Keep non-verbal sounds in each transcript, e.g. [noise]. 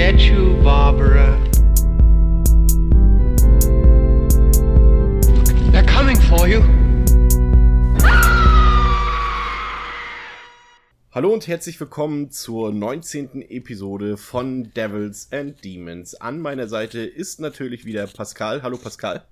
get you, Barbara. They're coming for you. Hallo und herzlich willkommen zur 19. Episode von Devils and Demons. An meiner Seite ist natürlich wieder Pascal. Hallo Pascal.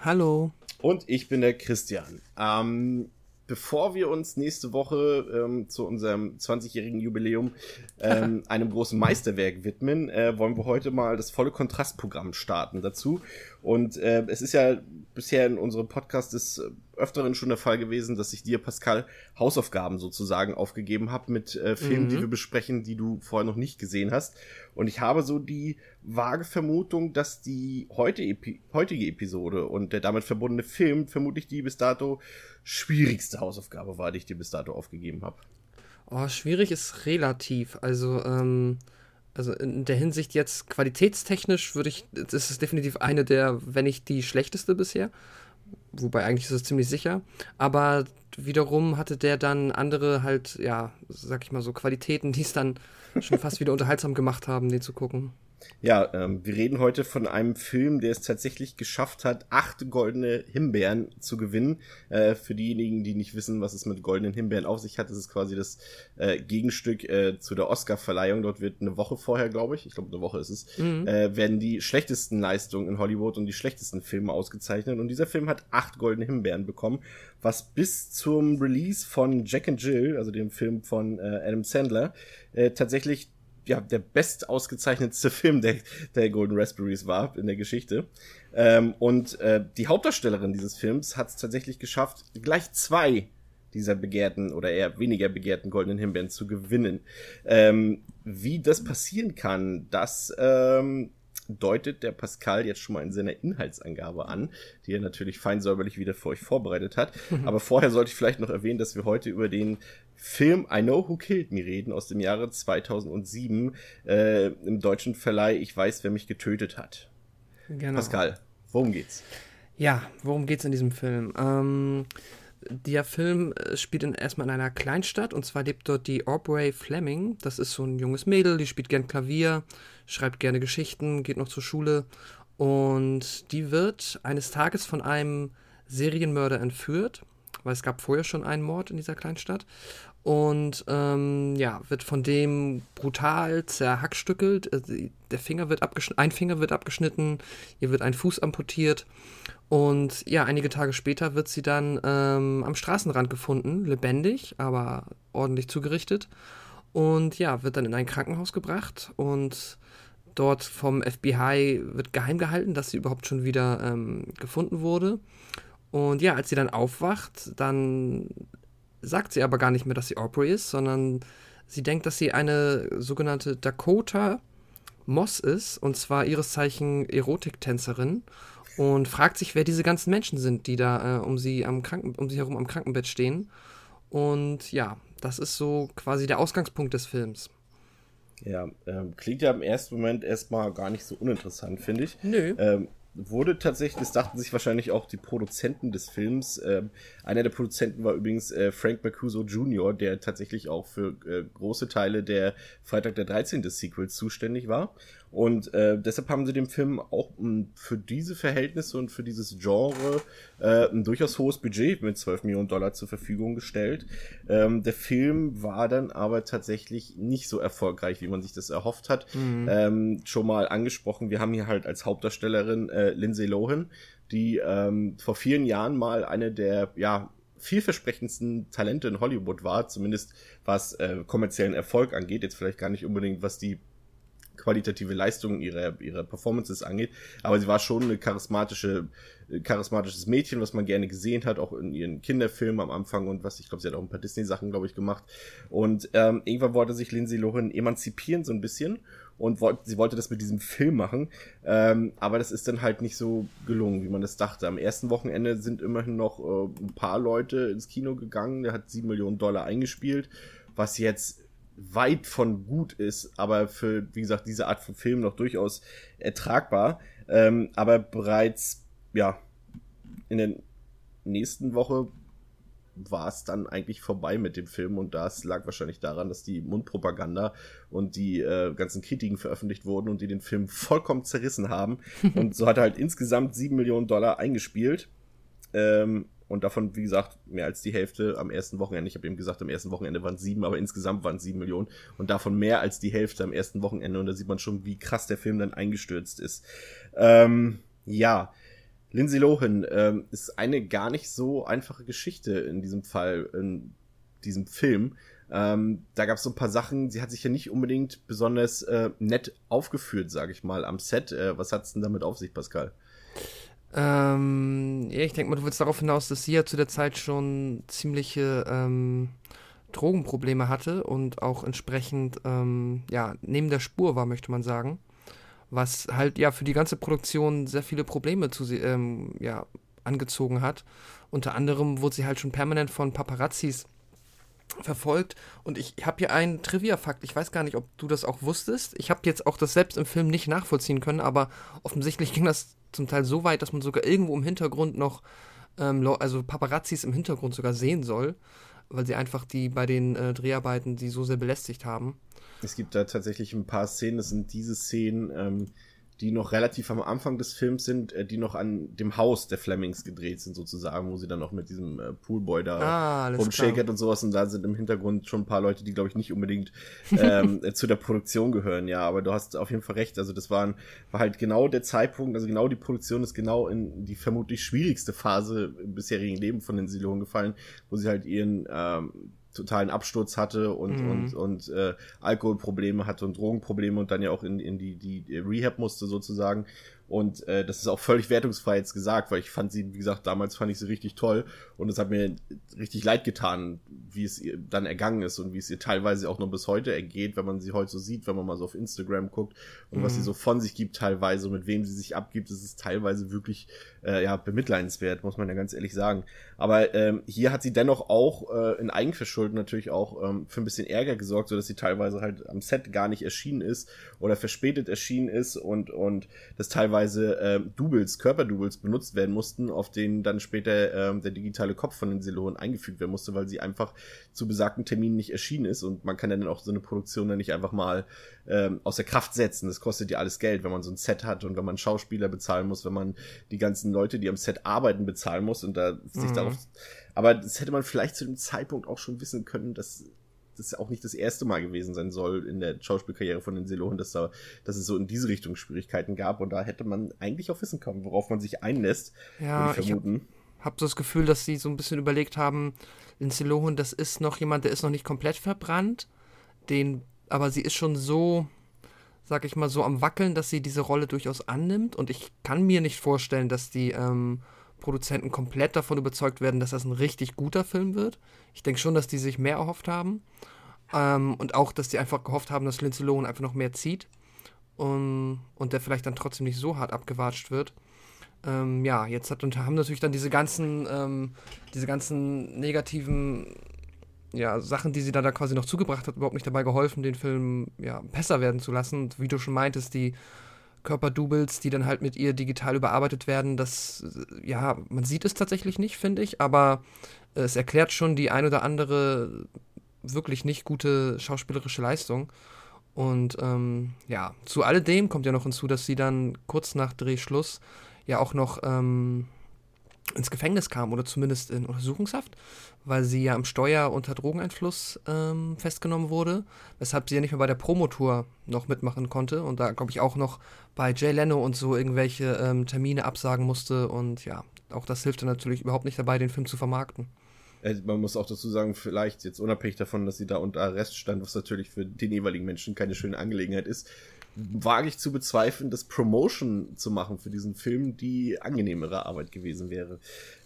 Hallo. Und ich bin der Christian. Ähm, bevor wir uns nächste Woche ähm, zu unserem 20-jährigen Jubiläum ähm, [laughs] einem großen Meisterwerk widmen, äh, wollen wir heute mal das volle Kontrastprogramm starten dazu. Und äh, es ist ja bisher in unserem Podcast des Öfteren schon der Fall gewesen, dass ich dir, Pascal, Hausaufgaben sozusagen aufgegeben habe mit äh, Filmen, mhm. die wir besprechen, die du vorher noch nicht gesehen hast. Und ich habe so die vage Vermutung, dass die heute Epi heutige Episode und der damit verbundene Film vermutlich die bis dato schwierigste Hausaufgabe war, die ich dir bis dato aufgegeben habe. Oh, schwierig ist relativ. Also, ähm, also in der Hinsicht jetzt qualitätstechnisch würde ich, ist definitiv eine der, wenn nicht die schlechteste bisher. Wobei eigentlich ist es ziemlich sicher. Aber wiederum hatte der dann andere halt, ja, sag ich mal so, Qualitäten, die es dann schon fast wieder unterhaltsam gemacht haben, den zu gucken. Ja, ähm, wir reden heute von einem Film, der es tatsächlich geschafft hat, acht goldene Himbeeren zu gewinnen. Äh, für diejenigen, die nicht wissen, was es mit goldenen Himbeeren auf sich hat, das ist quasi das äh, Gegenstück äh, zu der Oscar-Verleihung. Dort wird eine Woche vorher, glaube ich, ich glaube eine Woche ist es, mhm. äh, werden die schlechtesten Leistungen in Hollywood und die schlechtesten Filme ausgezeichnet. Und dieser Film hat acht goldene Himbeeren bekommen, was bis zum Release von Jack and Jill, also dem Film von äh, Adam Sandler, äh, tatsächlich ja, der best ausgezeichnetste Film der, der Golden Raspberries war in der Geschichte. Ähm, und äh, die Hauptdarstellerin dieses Films hat es tatsächlich geschafft, gleich zwei dieser begehrten oder eher weniger begehrten goldenen Himbeeren zu gewinnen. Ähm, wie das passieren kann, das ähm, deutet der Pascal jetzt schon mal in seiner Inhaltsangabe an, die er natürlich fein säuberlich wieder für euch vorbereitet hat. [laughs] Aber vorher sollte ich vielleicht noch erwähnen, dass wir heute über den Film I Know Who Killed Me reden aus dem Jahre 2007 äh, im deutschen Verleih Ich weiß, wer mich getötet hat. Genau. Pascal, worum geht's? Ja, worum geht's in diesem Film? Ähm, der Film äh, spielt in, erstmal in einer Kleinstadt und zwar lebt dort die Aubrey Fleming. Das ist so ein junges Mädel, die spielt gern Klavier, schreibt gerne Geschichten, geht noch zur Schule und die wird eines Tages von einem Serienmörder entführt, weil es gab vorher schon einen Mord in dieser Kleinstadt und ähm, ja, wird von dem brutal zerhackstückelt. Äh, der Finger wird ein Finger wird abgeschnitten, ihr wird ein Fuß amputiert und ja, einige Tage später wird sie dann ähm, am Straßenrand gefunden, lebendig, aber ordentlich zugerichtet. Und ja, wird dann in ein Krankenhaus gebracht und dort vom FBI wird geheim gehalten, dass sie überhaupt schon wieder ähm, gefunden wurde. Und ja, als sie dann aufwacht, dann sagt sie aber gar nicht mehr, dass sie Aubrey ist, sondern sie denkt, dass sie eine sogenannte Dakota Moss ist, und zwar ihres Zeichen Erotiktänzerin und fragt sich, wer diese ganzen Menschen sind, die da äh, um sie am Kranken, um sie herum am Krankenbett stehen. Und ja, das ist so quasi der Ausgangspunkt des Films. Ja, ähm, klingt ja im ersten Moment erstmal gar nicht so uninteressant, finde ich. Nö. Ähm, wurde tatsächlich, das dachten sich wahrscheinlich auch die Produzenten des Films. Ähm, einer der Produzenten war übrigens äh, Frank Mercuso Jr., der tatsächlich auch für äh, große Teile der Freitag der 13. des Sequels zuständig war. Und äh, deshalb haben sie dem Film auch m, für diese Verhältnisse und für dieses Genre äh, ein durchaus hohes Budget mit 12 Millionen Dollar zur Verfügung gestellt. Ähm, der Film war dann aber tatsächlich nicht so erfolgreich, wie man sich das erhofft hat. Mhm. Ähm, schon mal angesprochen, wir haben hier halt als Hauptdarstellerin äh, Lindsay Lohan, die ähm, vor vielen Jahren mal eine der, ja, vielversprechendsten Talente in Hollywood war, zumindest was äh, kommerziellen Erfolg angeht, jetzt vielleicht gar nicht unbedingt was die qualitative Leistung ihrer, ihrer Performances angeht. Aber sie war schon eine charismatische, charismatisches Mädchen, was man gerne gesehen hat, auch in ihren Kinderfilmen am Anfang und was, ich glaube, sie hat auch ein paar Disney-Sachen, glaube ich, gemacht. Und ähm, irgendwann wollte sich Lindsay Lohan emanzipieren, so ein bisschen. Und wollte, sie wollte das mit diesem Film machen. Ähm, aber das ist dann halt nicht so gelungen, wie man das dachte. Am ersten Wochenende sind immerhin noch äh, ein paar Leute ins Kino gegangen. Der hat sieben Millionen Dollar eingespielt, was jetzt weit von gut ist, aber für, wie gesagt, diese Art von Film noch durchaus ertragbar. Ähm, aber bereits, ja, in der nächsten Woche war es dann eigentlich vorbei mit dem Film und das lag wahrscheinlich daran, dass die Mundpropaganda und die äh, ganzen Kritiken veröffentlicht wurden und die den Film vollkommen zerrissen haben. [laughs] und so hat er halt insgesamt sieben Millionen Dollar eingespielt. Ähm, und davon, wie gesagt, mehr als die Hälfte am ersten Wochenende. Ich habe eben gesagt, am ersten Wochenende waren sieben, aber insgesamt waren sieben Millionen. Und davon mehr als die Hälfte am ersten Wochenende. Und da sieht man schon, wie krass der Film dann eingestürzt ist. Ähm, ja, Lindsay Lohan ähm, ist eine gar nicht so einfache Geschichte in diesem Fall, in diesem Film. Ähm, da gab es so ein paar Sachen, sie hat sich ja nicht unbedingt besonders äh, nett aufgeführt, sage ich mal, am Set. Äh, was hat's denn damit auf sich, Pascal? Ähm, ja, ich denke mal, du willst darauf hinaus, dass sie ja zu der Zeit schon ziemliche ähm, Drogenprobleme hatte und auch entsprechend ähm, ja, neben der Spur war, möchte man sagen was halt ja für die ganze Produktion sehr viele Probleme zu ähm, ja, angezogen hat. Unter anderem wurde sie halt schon permanent von Paparazzis verfolgt. Und ich habe hier einen Trivia-Fakt. Ich weiß gar nicht, ob du das auch wusstest. Ich habe jetzt auch das selbst im Film nicht nachvollziehen können, aber offensichtlich [laughs] ging das zum Teil so weit, dass man sogar irgendwo im Hintergrund noch, ähm, also Paparazzis im Hintergrund sogar sehen soll, weil sie einfach die bei den äh, Dreharbeiten die so sehr belästigt haben. Es gibt da tatsächlich ein paar Szenen, das sind diese Szenen, ähm, die noch relativ am Anfang des Films sind, äh, die noch an dem Haus der Flemings gedreht sind, sozusagen, wo sie dann noch mit diesem äh, Poolboy da ah, rumshakert und sowas. Und da sind im Hintergrund schon ein paar Leute, die, glaube ich, nicht unbedingt ähm, [laughs] zu der Produktion gehören, ja. Aber du hast auf jeden Fall recht. Also, das waren, war halt genau der Zeitpunkt, also genau die Produktion ist genau in die vermutlich schwierigste Phase im bisherigen Leben von den Silonen gefallen, wo sie halt ihren ähm, totalen Absturz hatte und, mhm. und, und äh, Alkoholprobleme hatte und Drogenprobleme und dann ja auch in, in die, die Rehab musste sozusagen. Und äh, das ist auch völlig wertungsfrei jetzt gesagt, weil ich fand sie, wie gesagt, damals fand ich sie richtig toll und es hat mir richtig leid getan, wie es ihr dann ergangen ist und wie es ihr teilweise auch noch bis heute ergeht, wenn man sie heute so sieht, wenn man mal so auf Instagram guckt und mhm. was sie mhm. so von sich gibt teilweise und mit wem sie sich abgibt, das ist teilweise wirklich äh, ja bemitleidenswert, muss man ja ganz ehrlich sagen. Aber ähm, hier hat sie dennoch auch äh, in Eigenverschulden natürlich auch ähm, für ein bisschen Ärger gesorgt, so dass sie teilweise halt am Set gar nicht erschienen ist oder verspätet erschienen ist und und das teilweise teilweise äh, Doubles, Körperdoubles benutzt werden mussten, auf denen dann später äh, der digitale Kopf von den Silonen eingefügt werden musste, weil sie einfach zu besagten Terminen nicht erschienen ist und man kann dann auch so eine Produktion dann nicht einfach mal ähm, aus der Kraft setzen. Das kostet ja alles Geld, wenn man so ein Set hat und wenn man Schauspieler bezahlen muss, wenn man die ganzen Leute, die am Set arbeiten, bezahlen muss und da sich mhm. darauf. Aber das hätte man vielleicht zu dem Zeitpunkt auch schon wissen können, dass das auch nicht das erste Mal gewesen sein soll in der Schauspielkarriere von den Selonen, dass, da, dass es so in diese Richtung Schwierigkeiten gab. Und da hätte man eigentlich auch wissen können, worauf man sich einlässt. Ja, ich, ich habe hab so das Gefühl, dass sie so ein bisschen überlegt haben, Lindsay Lohan, das ist noch jemand, der ist noch nicht komplett verbrannt, den, aber sie ist schon so, sag ich mal, so am Wackeln, dass sie diese Rolle durchaus annimmt. Und ich kann mir nicht vorstellen, dass die ähm, Produzenten komplett davon überzeugt werden, dass das ein richtig guter Film wird. Ich denke schon, dass die sich mehr erhofft haben. Ähm, und auch, dass die einfach gehofft haben, dass Lindsay Lohan einfach noch mehr zieht. Um, und der vielleicht dann trotzdem nicht so hart abgewatscht wird. Ähm, ja, jetzt hat, und haben natürlich dann diese ganzen, ähm, diese ganzen negativen ja, Sachen, die sie da, da quasi noch zugebracht hat, überhaupt nicht dabei geholfen, den Film ja, besser werden zu lassen. Und wie du schon meintest, die Körperdoubles, die dann halt mit ihr digital überarbeitet werden, das, ja, man sieht es tatsächlich nicht, finde ich, aber es erklärt schon die ein oder andere wirklich nicht gute schauspielerische Leistung. Und ähm, ja, zu alledem kommt ja noch hinzu, dass sie dann kurz nach Drehschluss ja auch noch ähm, ins Gefängnis kam oder zumindest in Untersuchungshaft, weil sie ja im Steuer unter Drogeneinfluss ähm, festgenommen wurde, weshalb sie ja nicht mehr bei der Promotour noch mitmachen konnte und da, glaube ich, auch noch bei Jay Leno und so irgendwelche ähm, Termine absagen musste und ja, auch das hilft dann natürlich überhaupt nicht dabei, den Film zu vermarkten. Äh, man muss auch dazu sagen, vielleicht jetzt unabhängig davon, dass sie da unter Arrest stand, was natürlich für den jeweiligen Menschen keine schöne Angelegenheit ist, wage ich zu bezweifeln, dass Promotion zu machen für diesen Film die angenehmere Arbeit gewesen wäre.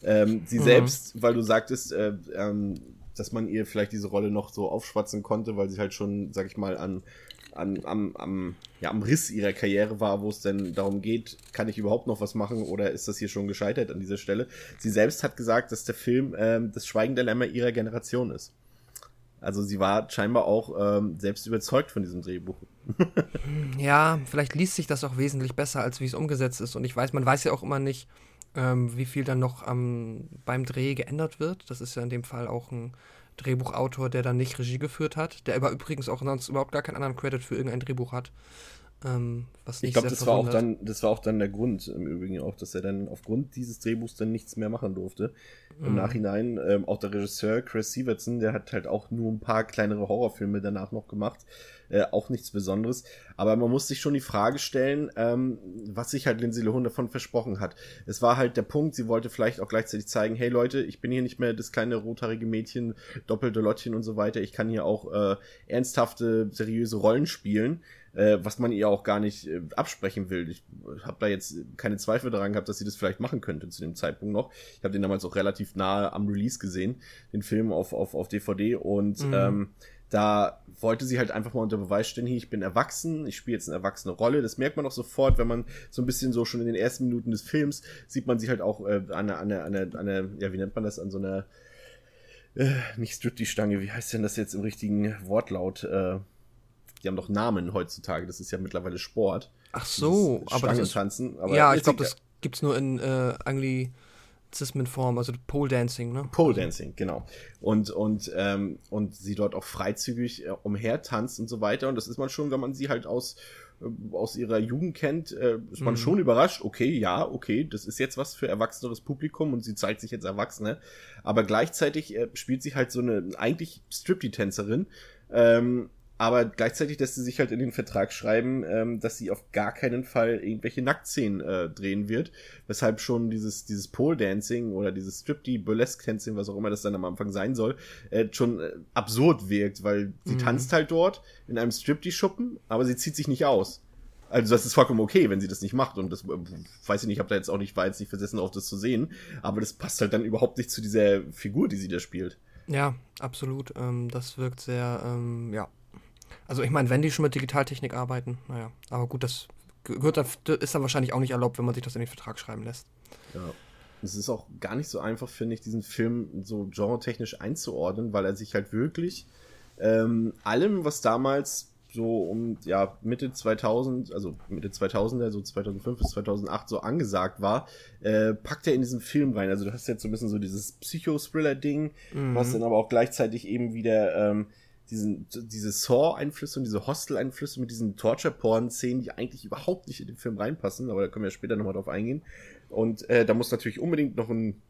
Ähm, sie mhm. selbst, weil du sagtest, äh, ähm, dass man ihr vielleicht diese Rolle noch so aufschwatzen konnte, weil sie halt schon, sag ich mal, an, an am, am, ja, am Riss ihrer Karriere war, wo es denn darum geht, kann ich überhaupt noch was machen oder ist das hier schon gescheitert an dieser Stelle? Sie selbst hat gesagt, dass der Film ähm, das Schweigen der Lämmer ihrer Generation ist. Also sie war scheinbar auch ähm, selbst überzeugt von diesem Drehbuch. Ja, vielleicht liest sich das auch wesentlich besser, als wie es umgesetzt ist. Und ich weiß, man weiß ja auch immer nicht, Ähm, wie viel dann noch am, beim Dreh geändert wird, das ist ja in dem Fall auch ein Drehbuchautor, der dann nicht Regie geführt hat, der aber übrigens auch sonst überhaupt gar keinen anderen Credit für irgendein Drehbuch hat. Ähm, was ich glaube, das war auch dann, das war auch dann der Grund im Übrigen auch, dass er dann aufgrund dieses Drehbuchs dann nichts mehr machen durfte. Mhm. Im Nachhinein ähm, auch der Regisseur Chris Sievertson, der hat halt auch nur ein paar kleinere Horrorfilme danach noch gemacht, äh, auch nichts Besonderes. Aber man muss sich schon die Frage stellen, ähm, was sich halt Lindsay Lohan davon versprochen hat. Es war halt der Punkt, sie wollte vielleicht auch gleichzeitig zeigen, hey Leute, ich bin hier nicht mehr das kleine rothaarige Mädchen, doppelte Lottchen und so weiter. Ich kann hier auch äh, ernsthafte, seriöse Rollen spielen äh, was man ihr auch gar nicht äh, absprechen will. Ich habe da jetzt keine Zweifel daran gehabt, dass sie das vielleicht machen könnte zu dem Zeitpunkt noch. Ich habe den damals auch relativ nahe am Release gesehen, den Film auf, auf, auf DVD und mhm. ähm, da wollte sie halt einfach mal unter Beweis stellen, hier, ich bin erwachsen, ich spiele jetzt eine erwachsene Rolle. Das merkt man auch sofort, wenn man so ein bisschen so schon in den ersten Minuten des Films sieht man sie halt auch äh, an einer, an einer, an einer, an einer, ja, wie nennt man das, an so einer, äh, nicht Strip die Stange, wie heißt denn das jetzt im richtigen Wortlaut? Äh, die haben doch Namen heutzutage, das ist ja mittlerweile Sport. Ach so, aber das ist, tanzen. Aber ja, ich glaube, das gibt's nur in äh, Anglizismenform, also Pole Dancing, ne? Pole Dancing, genau. Und und ähm, und sie dort auch freizügig äh, umher tanzt und so weiter. Und das ist man schon, wenn man sie halt aus äh, aus ihrer Jugend kennt, äh, ist man mhm. schon überrascht, okay, ja, okay, das ist jetzt was für erwachseneres Publikum und sie zeigt sich jetzt Erwachsene, aber gleichzeitig äh, spielt sie halt so eine eigentlich Striptease-Tänzerin, ähm, aber gleichzeitig lässt sie sich halt in den Vertrag schreiben, ähm, dass sie auf gar keinen Fall irgendwelche Nacktszenen äh, drehen wird, weshalb schon dieses dieses Pole Dancing oder dieses Stripty Burlesque Dancing, was auch immer das dann am Anfang sein soll, äh, schon äh, absurd wirkt, weil sie mhm. tanzt halt dort in einem Stripty Schuppen, aber sie zieht sich nicht aus. Also das ist vollkommen okay, wenn sie das nicht macht und das äh, weiß ich nicht, ich habe da jetzt auch nicht war jetzt nicht versessen auf das zu sehen, aber das passt halt dann überhaupt nicht zu dieser Figur, die sie da spielt. Ja, absolut. Ähm, das wirkt sehr, ähm, ja, also ich meine, wenn die schon mit Digitaltechnik arbeiten, naja, aber gut, das gehört, ist dann wahrscheinlich auch nicht erlaubt, wenn man sich das in den Vertrag schreiben lässt. Ja. Es ist auch gar nicht so einfach, finde ich, diesen Film so genretechnisch einzuordnen, weil er sich halt wirklich ähm, allem, was damals so um ja Mitte 2000, also Mitte 2000er, so 2005 bis 2008 so angesagt war, äh, packt er in diesen Film rein. Also du hast jetzt so ein bisschen so dieses Psycho-Thriller-Ding, mhm. was dann aber auch gleichzeitig eben wieder ähm, diesen, diese Saw-Einflüsse und diese Hostel-Einflüsse mit diesen Torture-Porn-Szenen, die eigentlich überhaupt nicht in den Film reinpassen, aber da können wir später nochmal drauf eingehen. Und äh, da muss natürlich unbedingt noch ein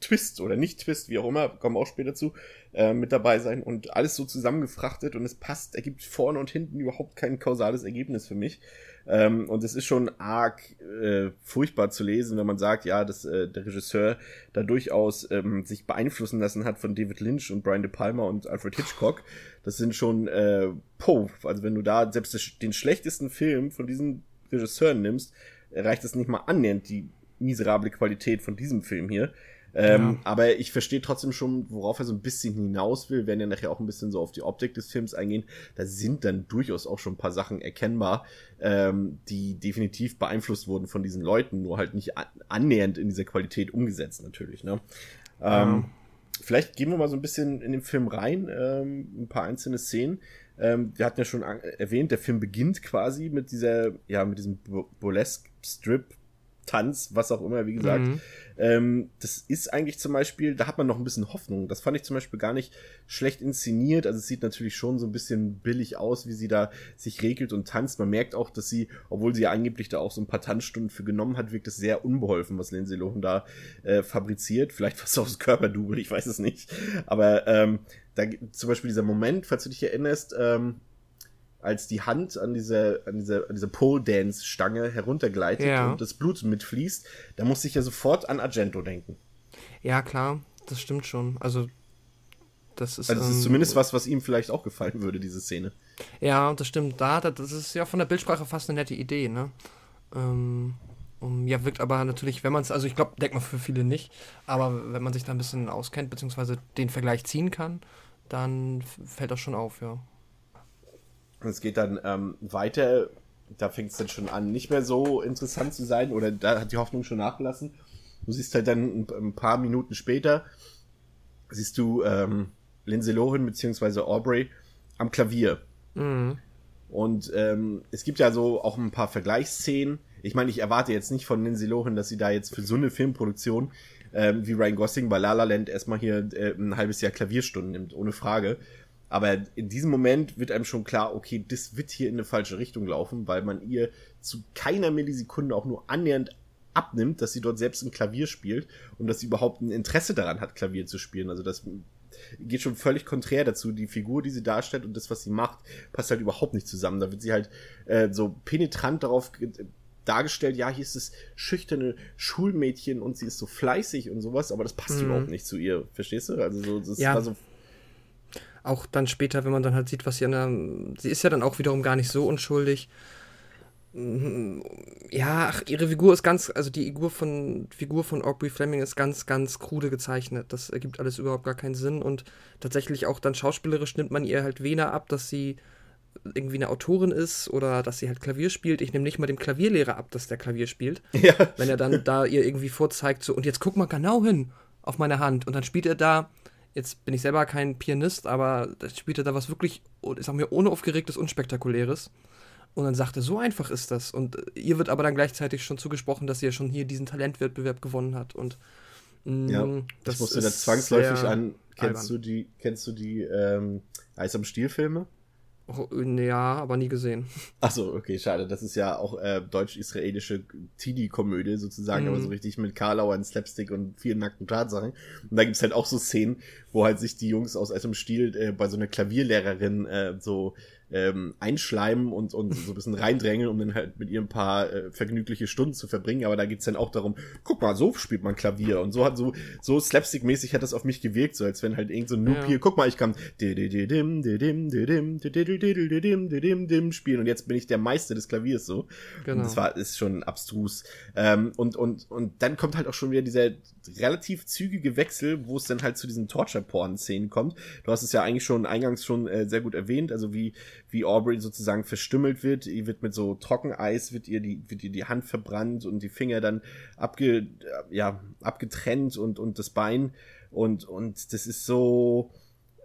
Twist oder nicht Twist, wie auch immer, kommen auch später zu, äh, mit dabei sein und alles so zusammengefrachtet und es passt, ergibt vorne und hinten überhaupt kein kausales Ergebnis für mich. Ähm, und es ist schon arg äh, furchtbar zu lesen, wenn man sagt, ja, dass äh, der Regisseur da durchaus ähm, sich beeinflussen lassen hat von David Lynch und Brian De Palma und Alfred Hitchcock. Das sind schon, äh, po, also wenn du da selbst den schlechtesten Film von diesen Regisseuren nimmst, erreicht es nicht mal annähernd die miserable Qualität von diesem Film hier. Ähm, ja. Aber ich verstehe trotzdem schon, worauf er so ein bisschen hinaus will. Wir werden ja nachher auch ein bisschen so auf die Optik des Films eingehen. Da sind dann durchaus auch schon ein paar Sachen erkennbar, ähm, die definitiv beeinflusst wurden von diesen Leuten, nur halt nicht annähernd in dieser Qualität umgesetzt natürlich. Ne? Ja. Ähm, vielleicht gehen wir mal so ein bisschen in den Film rein, ähm, ein paar einzelne Szenen. Ähm, wir hatten ja schon erwähnt, der Film beginnt quasi mit dieser, ja, mit diesem Burlesque Strip Tanz, was auch immer, wie gesagt. Mhm. Ähm, das ist eigentlich zum Beispiel, da hat man noch ein bisschen Hoffnung. Das fand ich zum Beispiel gar nicht schlecht inszeniert. Also es sieht natürlich schon so ein bisschen billig aus, wie sie da sich regelt und tanzt. Man merkt auch, dass sie, obwohl sie ja angeblich da auch so ein paar Tanzstunden für genommen hat, wirkt es sehr unbeholfen, was Lindsay Lohan da äh, fabriziert. Vielleicht was aus Körperdouble, ich weiß es nicht. Aber ähm, da zum Beispiel dieser Moment, falls du dich erinnerst, ähm, als die Hand an diese, an diese, an diese Pole-Dance-Stange heruntergleitet ja. und das Blut mitfließt, da muss ich ja sofort an Argento denken. Ja, klar, das stimmt schon. Also, das ist. Also, das ist ähm, zumindest was, was ihm vielleicht auch gefallen würde, diese Szene. Ja, das stimmt. Da, das ist ja von der Bildsprache fast eine nette Idee, ne? Ähm, um, ja, wirkt aber natürlich, wenn man es, also ich glaube, denkt man für viele nicht, aber wenn man sich da ein bisschen auskennt, beziehungsweise den Vergleich ziehen kann, dann fällt das schon auf, ja. Es geht dann ähm, weiter, da fängt es dann schon an, nicht mehr so interessant zu sein oder da hat die Hoffnung schon nachgelassen. Du siehst halt dann ein, ein paar Minuten später, siehst du ähm, Lindsay Lohan bzw. Aubrey am Klavier. Mhm. Und ähm, es gibt ja so auch ein paar Vergleichsszenen. ich meine, ich erwarte jetzt nicht von Lindsay Lohan, dass sie da jetzt für so eine Filmproduktion ähm, wie Ryan Gosling bei La La Land erstmal hier äh, ein halbes Jahr Klavierstunden nimmt, ohne Frage. Aber in diesem Moment wird einem schon klar, okay, das wird hier in eine falsche Richtung laufen, weil man ihr zu keiner Millisekunde auch nur annähernd abnimmt, dass sie dort selbst ein Klavier spielt und dass sie überhaupt ein Interesse daran hat, Klavier zu spielen. Also das geht schon völlig konträr dazu. Die Figur, die sie darstellt und das, was sie macht, passt halt überhaupt nicht zusammen. Da wird sie halt äh, so penetrant darauf dargestellt, ja, hier ist das schüchterne Schulmädchen und sie ist so fleißig und sowas, aber das passt mhm. überhaupt nicht zu ihr, verstehst du? Also so, das ja. war so auch dann später, wenn man dann halt sieht, was sie an der, sie ist ja dann auch wiederum gar nicht so unschuldig. Ja, ach, ihre Figur ist ganz, also die Figur von, Figur von Aubrey Fleming ist ganz, ganz krude gezeichnet. Das ergibt alles überhaupt gar keinen Sinn und tatsächlich auch dann schauspielerisch nimmt man ihr halt weniger ab, dass sie irgendwie eine Autorin ist oder dass sie halt Klavier spielt. Ich nehme nicht mal dem Klavierlehrer ab, dass der Klavier spielt. [laughs] Ja. Wenn er dann da ihr irgendwie vorzeigt, so, und jetzt guck mal genau hin auf meine Hand. Und dann spielt er da, jetzt bin ich selber kein Pianist, aber da spielt er da was wirklich, ich sag mir, ohne aufgeregtes, unspektakuläres. Und dann sagt er, so einfach ist das. Und ihr wird aber dann gleichzeitig schon zugesprochen, dass ja schon hier diesen Talentwettbewerb gewonnen hat. Und mh, ja, das musst du da zwangsläufig an. Kennst albern. du die, kennst du die ähm, Eis am Stiel-Filme? Oh, ja, aber nie gesehen. Achso, okay, schade. Das ist ja auch äh, deutsch-israelische Teenie-Komödie sozusagen, mhm. aber so richtig mit Karlauer Slapstick und vielen nackten Tatsachen. Und da gibt's halt auch so Szenen, wo halt sich die Jungs aus einem Stiel äh, bei so einer Klavierlehrerin äh, so ähm, einschleimen und, und so ein bisschen reindrängeln, um dann halt mit ihr ein paar äh, vergnügliche Stunden zu verbringen. Aber da geht's dann auch darum, guck mal, so spielt man Klavier. Und so hat so, so slapstick-mäßig hat das auf mich gewirkt, so als wenn halt irgend so ein Noob ja. hier, guck mal, ich kann spielen und jetzt bin ich der Meister des Klaviers so. Genau. Und das war, ist schon abstrus. Ähm, und, und, und dann kommt halt auch schon wieder dieser relativ zügige Wechsel, wo es dann halt zu diesen Torture-Porn-Szenen kommt. Du hast es ja eigentlich schon eingangs schon äh, sehr gut erwähnt, also wie, wie Aubrey sozusagen verstümmelt wird. Ihr wird mit so Trockeneis, wird ihr die, wird ihr die Hand verbrannt und die Finger dann abge, ja, abgetrennt und, und das Bein. Und, und das ist so,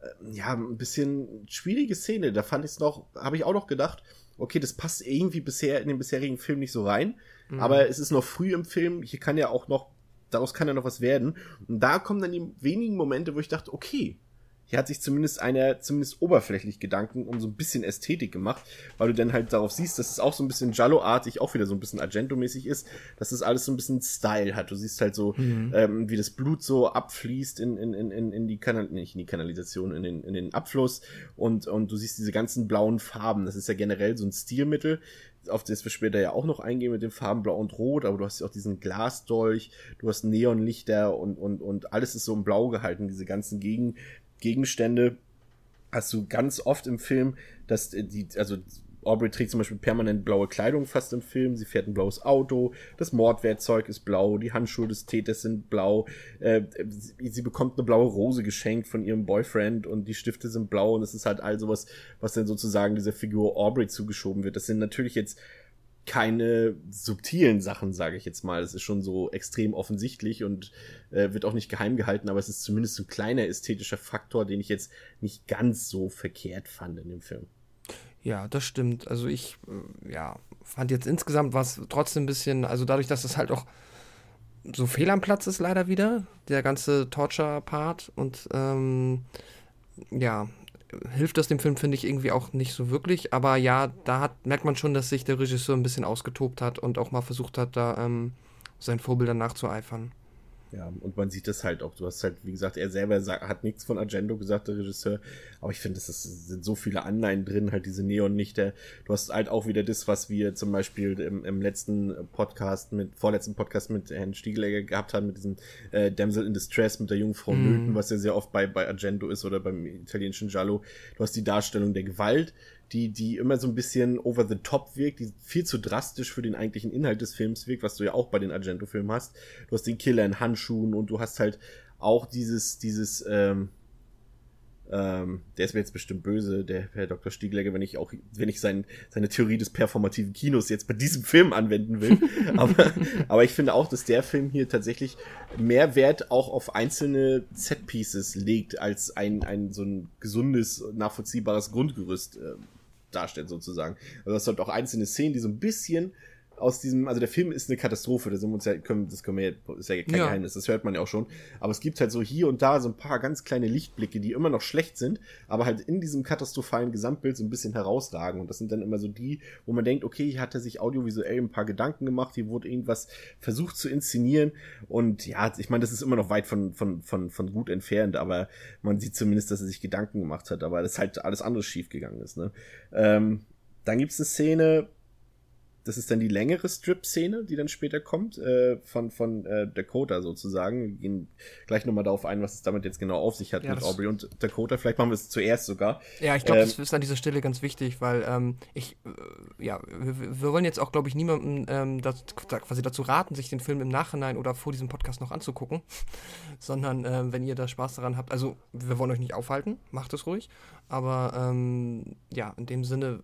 äh, ja, ein bisschen schwierige Szene. Da fand ich es noch, habe ich auch noch gedacht, okay, das passt irgendwie bisher in den bisherigen Film nicht so rein. Mhm. Aber es ist noch früh im Film. Hier kann ja auch noch daraus kann ja noch was werden. Und da kommen dann die wenigen Momente, wo ich dachte, okay, hier hat sich zumindest einer, zumindest oberflächlich Gedanken um so ein bisschen Ästhetik gemacht, weil du dann halt darauf siehst, dass es auch so ein bisschen Jallo-artig, auch wieder so ein bisschen Argento-mäßig ist, dass es alles so ein bisschen Style hat. Du siehst halt so, mhm. ähm, wie das Blut so abfließt in, in, in, in die Kanal, nicht in die Kanalisation, in den, in den Abfluss und, und du siehst diese ganzen blauen Farben. Das ist ja generell so ein Stilmittel, auf das wir später ja auch noch eingehen mit den Farben Blau und Rot, aber du hast ja auch diesen Glasdolch, du hast Neonlichter und, und, und alles ist so in Blau gehalten, diese ganzen Gegen, Gegenstände. Hast du ganz oft im Film, dass die, also Aubrey trägt zum Beispiel permanent blaue Kleidung fast im Film. Sie fährt ein blaues Auto. Das Mordwerkzeug ist blau. Die Handschuhe des Täters sind blau. Äh, sie, sie, bekommt eine blaue Rose geschenkt von ihrem Boyfriend und die Stifte sind blau. Und es ist halt all sowas, was dann sozusagen dieser Figur Aubrey zugeschoben wird. Das sind natürlich jetzt keine subtilen Sachen, sage ich jetzt mal. Das ist schon so extrem offensichtlich und äh, wird auch nicht geheim gehalten, aber es ist zumindest ein kleiner ästhetischer Faktor, den ich jetzt nicht ganz so verkehrt fand in dem Film. Ja, das stimmt. Also ich, äh, ja, fand jetzt insgesamt was trotzdem ein bisschen, also dadurch, dass es halt auch so fehl am Platz ist leider wieder, der ganze Torture-Part und ähm, ja, hilft das dem Film, finde ich, irgendwie auch nicht so wirklich. Aber ja, da hat, merkt man schon, dass sich der Regisseur ein bisschen ausgetobt hat und auch mal versucht hat, da ähm, seinen Vorbildern nachzueifern. Ja, und man sieht das halt auch. Du hast halt, wie gesagt, er selber hat nichts von Argento gesagt, der Regisseur. Aber ich finde, es sind so viele Anleihen drin, halt diese Neonlichter. Du hast halt auch wieder das, was wir zum Beispiel im, im letzten Podcast mit, vorletzten Podcast mit Herrn Stiegelegger gehabt haben, mit diesem äh, Damsel in Distress, mit der Jungfrau mm. Nöten, was ja sehr oft bei, bei Argento ist oder beim italienischen Giallo. Du hast die Darstellung der Gewalt, die, die immer so ein bisschen over the top wirkt, die viel zu drastisch für den eigentlichen Inhalt des Films wirkt, was du ja auch bei den Argento-Filmen hast. Du hast den Killer in Handschuhen und du hast halt auch dieses, dieses, ähm, ähm, der ist mir jetzt bestimmt böse, der Herr Dr. Stieglegger, wenn ich auch, wenn ich sein, seine Theorie des performativen Kinos jetzt bei diesem Film anwenden will. [laughs] aber, aber ich finde auch, dass der Film hier tatsächlich mehr Wert auch auf einzelne Set-Pieces legt, als ein, ein so ein gesundes, nachvollziehbares Grundgerüst äh, darstellt, sozusagen. Also das sind auch einzelne Szenen, die so ein bisschen aus diesem, also der Film ist eine Katastrophe, da sind wir uns ja, können, das können wir ja, ist ja kein ja. Geheimnis, das hört man ja auch schon. Aber es gibt halt so hier und da so ein paar ganz kleine Lichtblicke, die immer noch schlecht sind, aber halt in diesem katastrophalen Gesamtbild so ein bisschen herausragen. Und das sind dann immer so die, wo man denkt, okay, hier hat er sich audiovisuell ein paar Gedanken gemacht, hier wurde irgendwas versucht zu inszenieren. Und ja, ich meine, das ist immer noch weit von, von, von, von gut entfernt, aber man sieht zumindest, dass er sich Gedanken gemacht hat, aber das halt alles andere schief gegangen ist. Ne? Ähm, dann gibt's eine Szene, das ist dann die längere Strip-Szene, die dann später kommt, äh, von, von äh, Dakota sozusagen. Wir gehen gleich nochmal darauf ein, was es damit jetzt genau auf sich hat ja, mit Aubrey und Dakota. Vielleicht machen wir es zuerst sogar. Ja, ich glaube, ähm, das ist an dieser Stelle ganz wichtig, weil ähm, ich, äh, ja, wir, wir, wollen jetzt auch, glaube ich, niemandem ähm, das, quasi dazu raten, sich den Film im Nachhinein oder vor diesem Podcast noch anzugucken, [laughs] sondern äh, wenn ihr da Spaß daran habt, also wir wollen euch nicht aufhalten, macht es ruhig, aber ähm, ja, in dem Sinne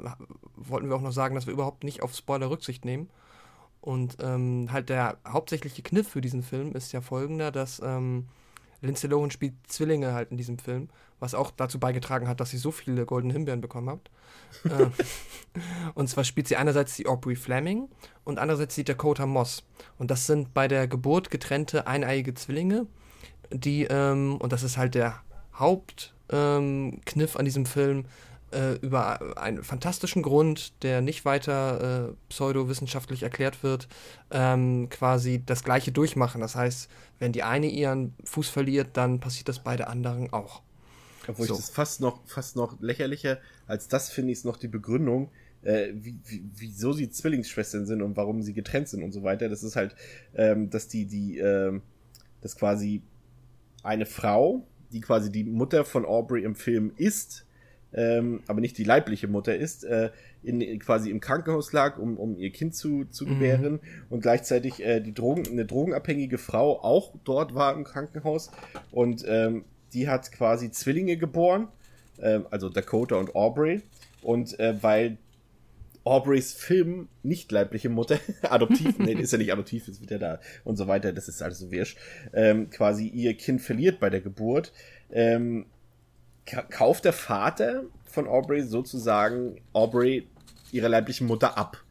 wollten wir auch noch sagen, dass wir überhaupt nicht auf Spoiler Rücksicht nehmen. Und ähm, halt der hauptsächliche Kniff für diesen Film ist ja folgender, dass ähm, Lindsay Lohan spielt Zwillinge halt in diesem Film, was auch dazu beigetragen hat, dass sie so viele goldene Himbeeren bekommen hat. äh, [laughs] und zwar spielt sie einerseits die Aubrey Fleming und andererseits die Dakota Moss. Und das sind bei der Geburt getrennte eineiige Zwillinge, die, ähm, und das ist halt der Haupt ähm, Kniff an diesem Film äh, über einen fantastischen Grund, der nicht weiter äh, pseudowissenschaftlich erklärt wird, ähm, quasi das gleiche durchmachen. Das heißt, wenn die eine ihren Fuß verliert, dann passiert das bei der anderen auch. Obwohl so. ich das fast noch, fast noch lächerlicher als das finde ich, ist noch die Begründung, äh, wie, wie, wieso sie Zwillingsschwestern sind und warum sie getrennt sind und so weiter. Das ist halt, ähm, dass die, die, ähm, dass quasi eine Frau die quasi die Mutter von Aubrey im Film ist, ähm, aber nicht die leibliche Mutter ist, äh, in, quasi im Krankenhaus lag, um, um ihr Kind zu, zu mhm. gebären und gleichzeitig äh, die Drogen, eine drogenabhängige Frau auch dort war im Krankenhaus und ähm, die hat quasi Zwillinge geboren, äh, also Dakota und Aubrey und äh, weil Aubreys Film nicht leibliche Mutter, [laughs] adoptiv, nee, ist ja nicht adoptiv, ist wieder da und so weiter, das ist alles so wirsch, ähm, quasi ihr Kind verliert bei der Geburt, ähm, kauft der Vater von Aubrey sozusagen Aubrey ihrer leiblichen Mutter ab.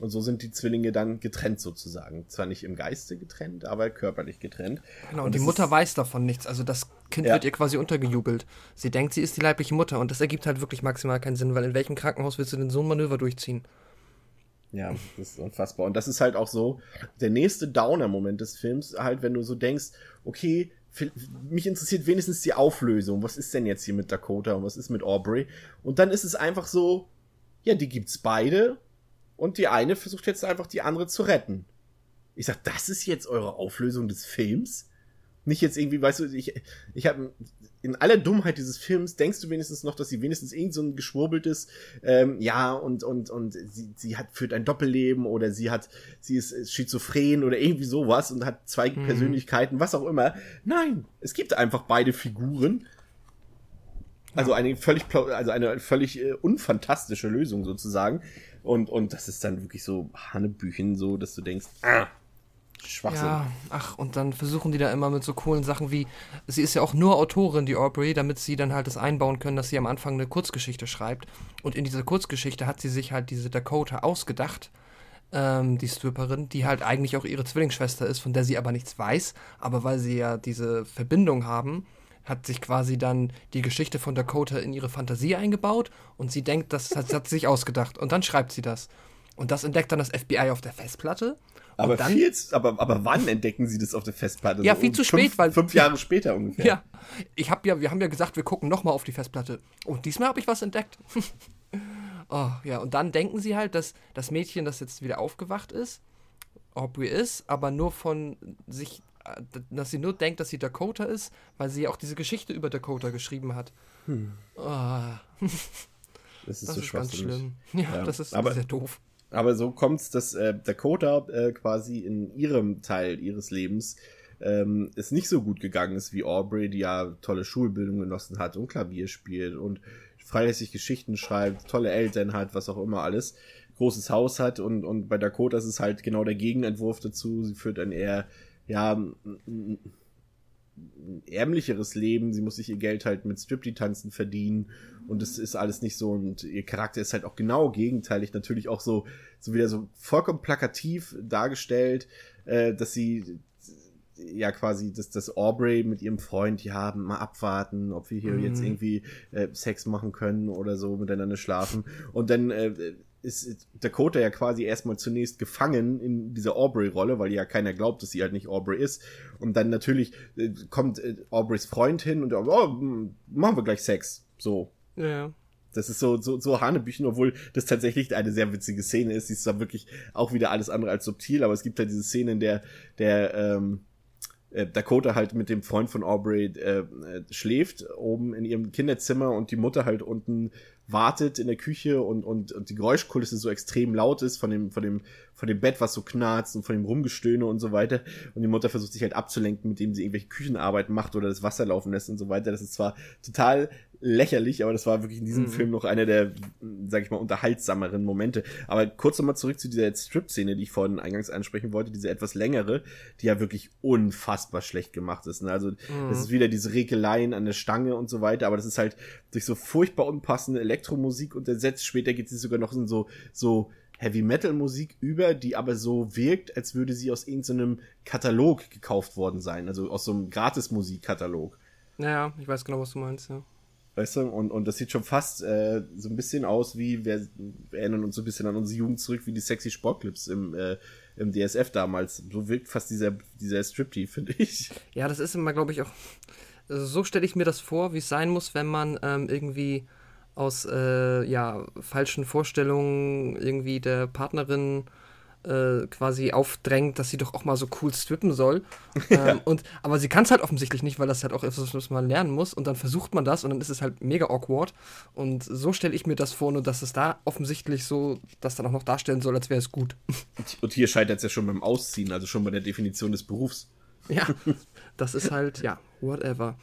Und so sind die Zwillinge dann getrennt sozusagen. Zwar nicht im Geiste getrennt, aber körperlich getrennt. Genau, und, und die Mutter weiß davon nichts. Also das Kind ja. wird ihr quasi untergejubelt. Sie denkt, sie ist die leibliche Mutter. Und das ergibt halt wirklich maximal keinen Sinn, weil in welchem Krankenhaus willst du denn so ein Manöver durchziehen? Ja, das ist unfassbar. Und das ist halt auch so der nächste Downer-Moment des Films, halt, wenn du so denkst, okay, mich interessiert wenigstens die Auflösung. Was ist denn jetzt hier mit Dakota und was ist mit Aubrey? Und dann ist es einfach so, ja, die gibt's beide und die eine versucht jetzt einfach die andere zu retten. Ich sag, das ist jetzt eure Auflösung des Films? Nicht jetzt irgendwie, weißt du, ich, ich habe in aller Dummheit dieses Films denkst du wenigstens noch, dass sie wenigstens irgend so ein geschwurbeltes, ähm, ja, und, und, und sie, sie hat, führt ein Doppelleben oder sie hat, sie ist schizophren oder irgendwie sowas und hat zwei mhm. Persönlichkeiten, was auch immer. Nein, es gibt einfach beide Figuren. Also eine völlig, also eine völlig äh, unfantastische Lösung sozusagen. Und, und das ist dann wirklich so Hannebüchen, so, dass du denkst, ah, Schwachsinn. Ja, ach, und dann versuchen die da immer mit so coolen Sachen wie, sie ist ja auch nur Autorin, die Aubrey, damit sie dann halt das einbauen können, dass sie am Anfang eine Kurzgeschichte schreibt. Und in dieser Kurzgeschichte hat sie sich halt diese Dakota ausgedacht, ähm, die Stripperin, die halt eigentlich auch ihre Zwillingsschwester ist, von der sie aber nichts weiß. Aber weil sie ja diese Verbindung haben, hat sich quasi dann die Geschichte von Dakota in ihre Fantasie eingebaut und sie denkt, das hat, hat sie sich ausgedacht. Und dann schreibt sie das. Und das entdeckt dann das FBI auf der Festplatte. Aber, dann, viel, aber, aber wann entdecken sie das auf der Festplatte? Ja, so viel um zu spät, fünf, weil. Fünf Jahre später ungefähr. Ja. Ich hab ja, wir haben ja gesagt, wir gucken nochmal auf die Festplatte. Und diesmal habe ich was entdeckt. [laughs] oh, ja, und dann denken sie halt, dass das Mädchen, das jetzt wieder aufgewacht ist, Aubrey ist, aber nur von sich, dass sie nur denkt, dass sie Dakota ist, weil sie ja auch diese Geschichte über Dakota geschrieben hat. Hm. Oh. [laughs] Das ist das so ist ganz schlimm. Ja, ja. das ist aber, sehr doof. Aber so kommt's, dass äh, Dakota äh, quasi in ihrem Teil ihres Lebens ähm, es nicht so gut gegangen ist wie Aubrey, die ja tolle Schulbildung genossen hat und Klavier spielt und freilässig Geschichten schreibt, tolle Eltern hat, was auch immer alles, großes Haus hat und, und bei Dakota ist es halt genau der Gegenentwurf dazu. Sie führt ein eher, ja, ärmlicheres Leben. Sie muss sich ihr Geld halt mit Striptease-Tanzen verdienen und es ist alles nicht so und ihr Charakter ist halt auch genau gegenteilig, natürlich auch so, so wieder so vollkommen plakativ dargestellt, äh, dass sie ja quasi, dass das Aubrey mit ihrem Freund, ja, mal abwarten, ob wir hier mhm. jetzt irgendwie äh, Sex machen können oder so, miteinander schlafen. Und dann äh, ist Dakota ja quasi erstmal zunächst gefangen in dieser Aubrey-Rolle, weil ja keiner glaubt, dass sie halt nicht Aubrey ist. Und dann natürlich äh, kommt äh, Aubreys Freund hin und oh, machen wir gleich Sex. So. Ja. Das ist so, so, so Hanebüchen, obwohl das tatsächlich eine sehr witzige Szene ist. Sie ist zwar wirklich auch wieder alles andere als subtil, aber es gibt halt diese Szene, in der, der, ähm, äh, Dakota halt mit dem Freund von Aubrey äh, äh, schläft oben in ihrem Kinderzimmer und die Mutter halt unten wartet in der Küche und, und, und die Geräuschkulisse so extrem laut ist von dem, von dem, von dem Bett, was so knarzt und von dem Rumgestöhne und so weiter. Und die Mutter versucht sich halt abzulenken, mit dem sie irgendwelche Küchenarbeiten macht oder das Wasser laufen lässt und so weiter. Das ist zwar total lächerlich, aber das war wirklich in diesem mhm. Film noch einer der, sag ich mal, unterhaltsameren Momente. Aber kurz nochmal zurück zu dieser Strip-Szene, die ich vorhin eingangs ansprechen wollte, diese etwas längere, die ja wirklich unfassbar schlecht gemacht ist. Ne? Also mhm. es ist wieder diese Rekeleien an der Stange und so weiter, aber das ist halt durch so furchtbar unpassende Elektromusik untersetzt. Später geht sie sogar noch in so, so Heavy Metal Musik über, die aber so wirkt, als würde sie aus irgendeinem Katalog gekauft worden sein, also aus so einem Gratis Musikkatalog. Naja, ich weiß genau, was du meinst, ja. Weißt du, und, und das sieht schon fast äh, so ein bisschen aus wie, wir, wir erinnern uns so ein bisschen an unsere Jugend zurück, wie die sexy Sportclips im, äh, im DSF damals. So wirkt fast dieser, dieser Striptease, finde ich. Ja, das ist immer, glaube ich, auch. Also so stelle ich mir das vor, wie es sein muss, wenn man ähm, irgendwie aus äh, ja, falschen Vorstellungen irgendwie der Partnerin äh, quasi aufdrängt, dass sie doch auch mal so cool strippen soll. [laughs] Ja. Ähm, und, aber sie kann es halt offensichtlich nicht, weil das halt auch etwas, was man lernen muss. Und dann versucht man das und dann ist es halt mega awkward. Und so stelle ich mir das vor, nur dass es da offensichtlich so das dann auch noch darstellen soll, als wäre es gut. Und hier scheitert es ja schon beim Ausziehen, also schon bei der Definition des Berufs. Ja, [laughs] das ist halt, ja, whatever.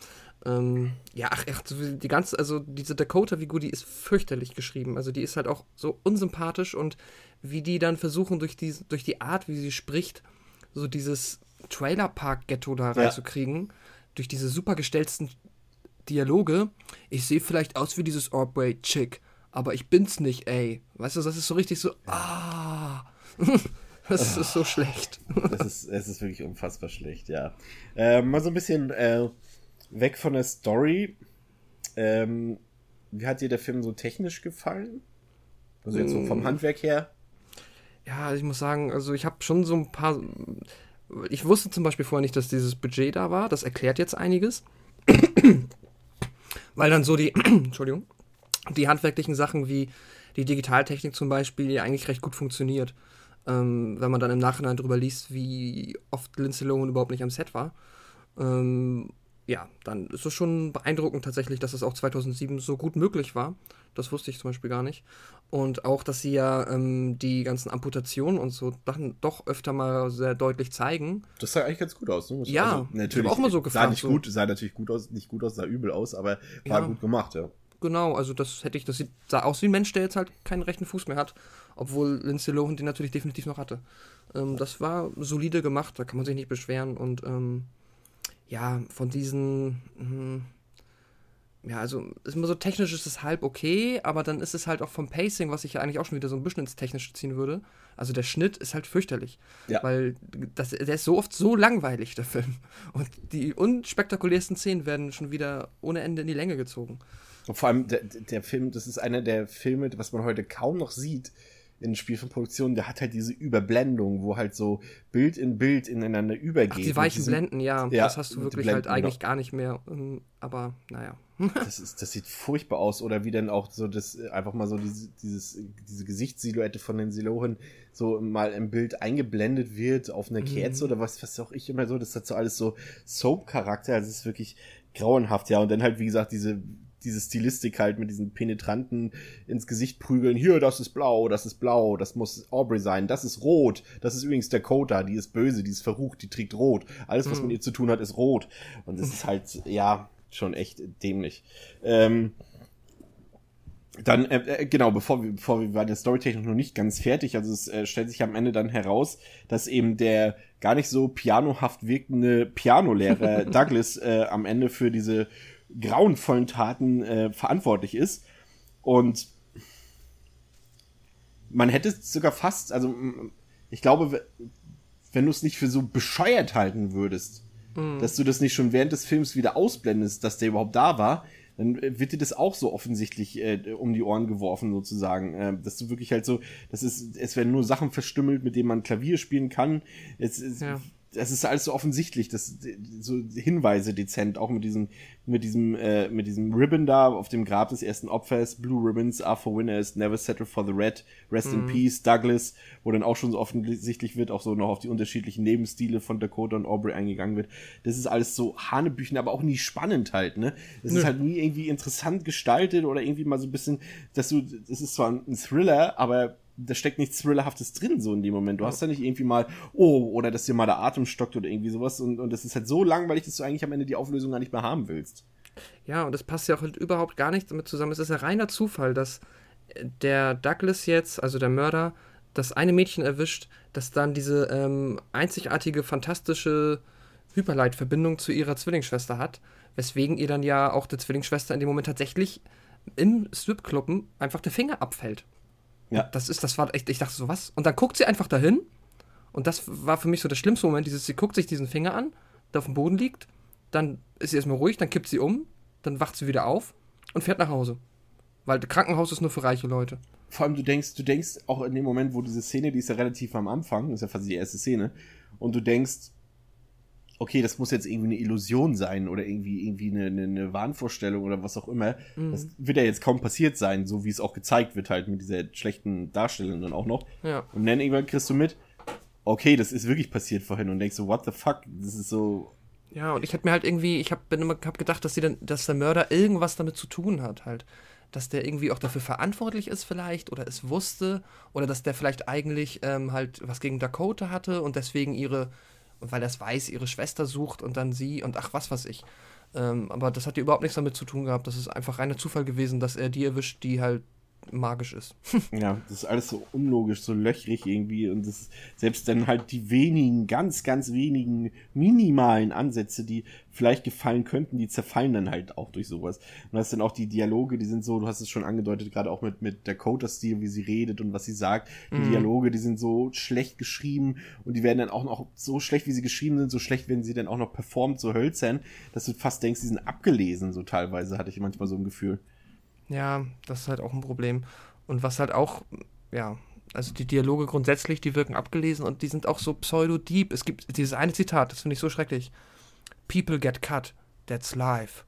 Ähm, ja, ach, die ganze, also diese Dakota, wie gut die ist fürchterlich geschrieben. Also die ist halt auch so unsympathisch und wie die dann versuchen, durch die, durch die Art, wie sie spricht, so dieses Trailerpark-Ghetto da reinzukriegen, ja. durch diese super gestellten Dialoge. Ich sehe vielleicht aus wie dieses Orbway-Chick, aber ich bin's nicht, ey. Weißt du, das ist so richtig so, ah. [laughs] das ist so schlecht. das ist, es ist wirklich unfassbar schlecht, ja. Äh, mal so ein bisschen äh, weg von der Story. Ähm, wie hat dir der Film so technisch gefallen? Also jetzt so vom mm. Handwerk her? ja, ich muss sagen, also ich habe schon so ein paar. Ich wusste zum Beispiel vorher nicht, dass dieses Budget da war. Das erklärt jetzt einiges. [clears throat] Weil dann so die, [clears throat] Entschuldigung, die handwerklichen Sachen wie die Digitaltechnik zum Beispiel ja eigentlich recht gut funktioniert. Ähm, wenn man dann im Nachhinein drüber liest, wie oft Lindsay Lohan überhaupt nicht am Set war. Ähm, ja, dann ist es schon beeindruckend tatsächlich, dass es auch 2007 so gut möglich war. Das wusste ich zum Beispiel gar nicht. Und auch, dass sie ja ähm, die ganzen Amputationen und so Sachen doch öfter mal sehr deutlich zeigen. Das sah eigentlich ganz gut aus. Ne? Ja, also, natürlich. auch mal so gefragt. Sah nicht gut, sah natürlich gut aus, nicht gut aus, sah übel aus, aber war ja. gut gemacht, ja. Genau, also das hätte ich, das sieht, sah aus wie ein Mensch, der jetzt halt keinen rechten Fuß mehr hat, obwohl Lindsay Lohan den natürlich definitiv noch hatte. Ähm, das war solide gemacht, da kann man sich nicht beschweren und ähm, ja, von diesen, mh, ja, also ist immer so technisch ist es halb okay, aber dann ist es halt auch vom Pacing, was ich ja eigentlich auch schon wieder so ein bisschen ins Technische ziehen würde. Also der Schnitt ist halt fürchterlich. Ja. Weil das, der ist so oft so langweilig, der Film. Und die unspektakulärsten Szenen werden schon wieder ohne Ende in die Länge gezogen. Und vor allem der, der Film, das ist einer der Filme, was man heute kaum noch sieht, in Spielfilmproduktionen, der hat halt diese Überblendung, wo halt so Bild in Bild ineinander übergeht. Ach, die weichen diesen, Blenden, ja, ja, das hast du wirklich Blenden, halt eigentlich genau. gar nicht mehr. Ähm, aber naja. [laughs] das, ist, das sieht furchtbar aus. Oder wie dann auch so das einfach mal so diese, dieses, diese Gesichtssilhouette von den Silohen so mal im Bild eingeblendet wird auf einer Kerze mhm. oder was, was auch ich immer so. Das hat so alles so Soap-Charakter. Also es ist wirklich grauenhaft, ja. Und dann halt, wie gesagt, diese diese Stilistik halt mit diesen penetranten ins Gesicht prügeln. Hier, das ist blau, das ist blau, das muss Aubrey sein, das ist rot. Das ist übrigens Dakota, die ist böse, die ist verrucht, die trägt rot. Alles, was mhm. mit ihr zu tun hat, ist rot. Und das ist halt, ja, schon echt dämlich. Ähm, dann, äh, äh, genau, bevor wir, bevor wir waren der Storytechnik noch nicht ganz fertig, also es äh, stellt sich am Ende dann heraus, dass eben der gar nicht so pianohaft wirkende Pianolehrer [laughs] Douglas äh, am Ende für diese grauenvollen Taten äh, verantwortlich ist. Und man hätte es sogar fast, also ich glaube, wenn du es nicht für so bescheuert halten würdest, mhm. dass du das nicht schon während des Films wieder ausblendest, dass der überhaupt da war, dann wird dir das auch so offensichtlich äh, um die Ohren geworfen, sozusagen. Äh, dass du wirklich halt so, das ist, es werden nur Sachen verstümmelt, mit denen man Klavier spielen kann. Es, es ja das ist alles so offensichtlich, das so Hinweise dezent, auch mit diesem mit diesem äh, mit diesem Ribbon da auf dem Grab des ersten Opfers, Blue Ribbons are for winners, never settle for the red, rest mhm. in peace, Douglas, wo dann auch schon so offensichtlich wird, auch so noch auf die unterschiedlichen Nebenstile von Dakota und Aubrey eingegangen wird. Das ist alles so Hanebüchen, aber auch nie spannend halt, ne? Es ist halt nie irgendwie interessant gestaltet oder irgendwie mal so ein bisschen, dass du, das ist zwar ein Thriller, aber da steckt nichts Thrillerhaftes drin, so in dem Moment. Du hast ja nicht irgendwie mal, oh, oder dass dir mal der Atem stockt oder irgendwie sowas. Und, und das ist halt so langweilig, dass du eigentlich am Ende die Auflösung gar nicht mehr haben willst. Ja, und das passt ja auch halt überhaupt gar nicht damit zusammen. Es ist ja reiner Zufall, dass der Douglas jetzt, also der Mörder, das eine Mädchen erwischt, das dann diese ähm, einzigartige, fantastische Hyperleitverbindung zu ihrer Zwillingsschwester hat, weswegen ihr dann ja auch der Zwillingsschwester in dem Moment tatsächlich im Stripclubben einfach der Finger abfällt. Ja. Das ist, das war echt, ich dachte so, was? Und dann guckt sie einfach dahin. Und das war für mich so der schlimmste Moment, dieses, sie guckt sich diesen Finger an, der auf dem Boden liegt, dann ist sie erstmal ruhig, dann kippt sie um, dann wacht sie wieder auf und fährt nach Hause. Weil das Krankenhaus ist nur für reiche Leute. Vor allem, du denkst, du denkst auch in dem Moment, wo diese Szene, die ist ja relativ am Anfang, das ist ja fast die erste Szene, und du denkst, okay, das muss jetzt irgendwie eine Illusion sein oder irgendwie, irgendwie eine, eine, eine Wahnvorstellung oder was auch immer. Mhm. Das wird ja jetzt kaum passiert sein, so wie es auch gezeigt wird, halt mit dieser schlechten Darstellung dann auch noch. Ja. Und dann irgendwann kriegst du mit, okay, das ist wirklich passiert vorhin und denkst so, what the fuck? Das ist so. Ja, und ich hätte mir halt irgendwie, ich habe immer hab gedacht, dass, dann, dass der Mörder irgendwas damit zu tun hat, halt. Dass der irgendwie auch dafür verantwortlich ist, vielleicht, oder es wusste, oder dass der vielleicht eigentlich ähm, halt was gegen Dakota hatte und deswegen ihre und weil er es weiß, ihre Schwester sucht und dann sie und ach, was weiß ich. Ähm, aber das hat ja überhaupt nichts damit zu tun gehabt. Das ist einfach reiner Zufall gewesen, dass er die erwischt, die halt magisch ist. [laughs] ja, das ist alles so unlogisch, so löchrig irgendwie und das selbst dann halt die wenigen, ganz, ganz wenigen minimalen Ansätze, die vielleicht gefallen könnten, die zerfallen dann halt auch durch sowas. Und hast dann auch die Dialoge, die sind so, du hast es schon angedeutet, gerade auch mit, mit der Coder-Stil, wie sie redet und was sie sagt. Die mhm. Dialoge, die sind so schlecht geschrieben und die werden dann auch noch so schlecht, wie sie geschrieben sind, so schlecht werden sie dann auch noch performt, so hölzern, dass du fast denkst, die sind abgelesen, so teilweise, hatte ich manchmal so ein Gefühl. Ja, das ist halt auch ein Problem. Und was halt auch, ja, also die Dialoge grundsätzlich, die wirken abgelesen und die sind auch so pseudo-deep. Es gibt dieses eine Zitat, das finde ich so schrecklich. People get cut, that's life.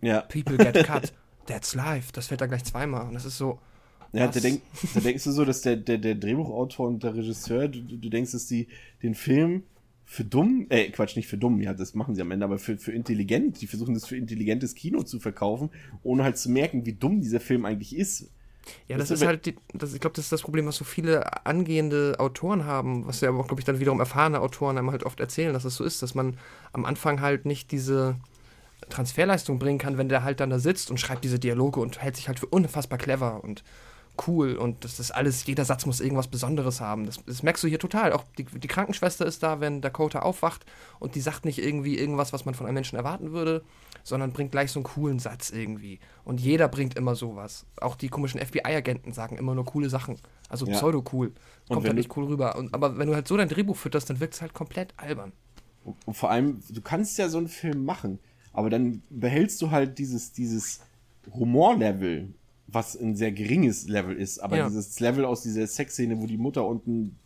Ja. People get cut, that's life. Das fällt da gleich zweimal. Und das ist so. Ja, da, denk, da denkst du so, dass der, der, der Drehbuchautor und der Regisseur, du, du denkst, dass die den Film für dumm, äh, Quatsch, nicht für dumm, ja, das machen sie am Ende, aber für, für intelligent. Die versuchen das für intelligentes Kino zu verkaufen, ohne halt zu merken, wie dumm dieser Film eigentlich ist. Ja, das, das ist halt, die, das, ich glaube, das ist das Problem, was so viele angehende Autoren haben, was ja aber auch, glaube ich, dann wiederum erfahrene Autoren einem halt oft erzählen, dass es das so ist, dass man am Anfang halt nicht diese Transferleistung bringen kann, wenn der halt dann da sitzt und schreibt diese Dialoge und hält sich halt für unfassbar clever und cool und das ist alles, jeder Satz muss irgendwas Besonderes haben. Das, das merkst du hier total. Auch die, die, Krankenschwester ist da, wenn Dakota aufwacht und die sagt nicht irgendwie irgendwas, was man von einem Menschen erwarten würde, sondern bringt gleich so einen coolen Satz irgendwie. Und jeder bringt immer sowas. Auch die komischen FBI-Agenten sagen immer nur coole Sachen. Also ja. pseudo-cool. Kommt halt nicht cool rüber. Und, aber wenn du halt so dein Drehbuch fütterst, dann wirkt es halt komplett albern. Und vor allem, du kannst ja so einen Film machen, aber dann behältst du halt dieses, dieses Humorlevel was ein sehr geringes Level ist, aber ja. dieses Level aus dieser Sexszene, wo die Mutter unten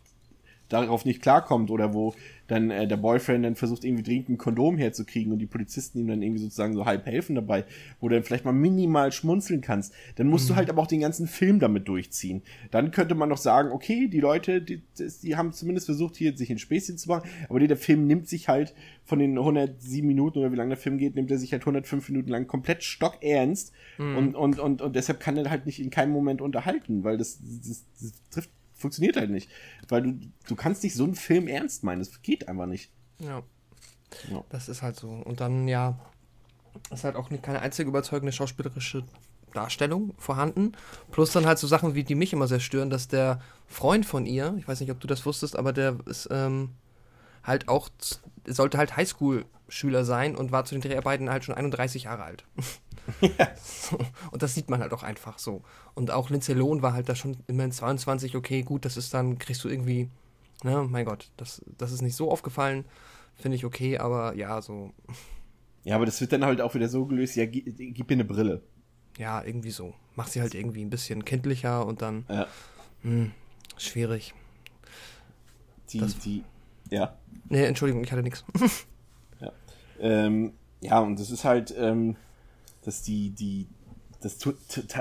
darauf nicht klarkommt oder wo dann äh, der Boyfriend dann versucht irgendwie dringend ein Kondom herzukriegen und die Polizisten ihm dann irgendwie sozusagen so halb helfen dabei, wo du dann vielleicht mal minimal schmunzeln kannst, dann musst mhm. du halt aber auch den ganzen Film damit durchziehen. Dann könnte man noch sagen, okay, die Leute, die, die haben zumindest versucht hier sich ein Späßchen zu machen, aber der Film nimmt sich halt von den 107 Minuten oder wie lange der Film geht, nimmt er sich halt 105 Minuten lang komplett stockernst mhm. und, und, und, und deshalb kann er halt nicht in keinem Moment unterhalten, weil das, das, das trifft funktioniert halt nicht. Weil du, du kannst nicht so einen Film ernst meinen. Das geht einfach nicht. Ja. ja. Das ist halt so. Und dann, ja, ist halt auch keine einzige überzeugende schauspielerische Darstellung vorhanden. Plus dann halt so Sachen, wie die mich immer sehr stören, dass der Freund von ihr, ich weiß nicht, ob du das wusstest, aber der ist ähm, halt auch, sollte halt Highschool-Schüler sein und war zu den Dreharbeiten halt schon 31 Jahre alt. [laughs] Ja. [laughs] Und das sieht man halt auch einfach so. Und auch Lindsay Lohan war halt da schon immerhin 22, okay, gut, das ist dann, kriegst du irgendwie, ne, mein Gott, das, das ist nicht so aufgefallen, finde ich okay, aber ja, so. Ja, aber das wird dann halt auch wieder so gelöst, ja, gib, gib mir eine Brille. Ja, irgendwie so. Mach sie halt irgendwie ein bisschen kenntlicher und dann. Ja. Mh, hm, schwierig. Die, das, die, ja. Nee, Entschuldigung, ich hatte nichts. [laughs] ja. Ähm, ja, und das ist halt, ähm, dass die, die, das tut,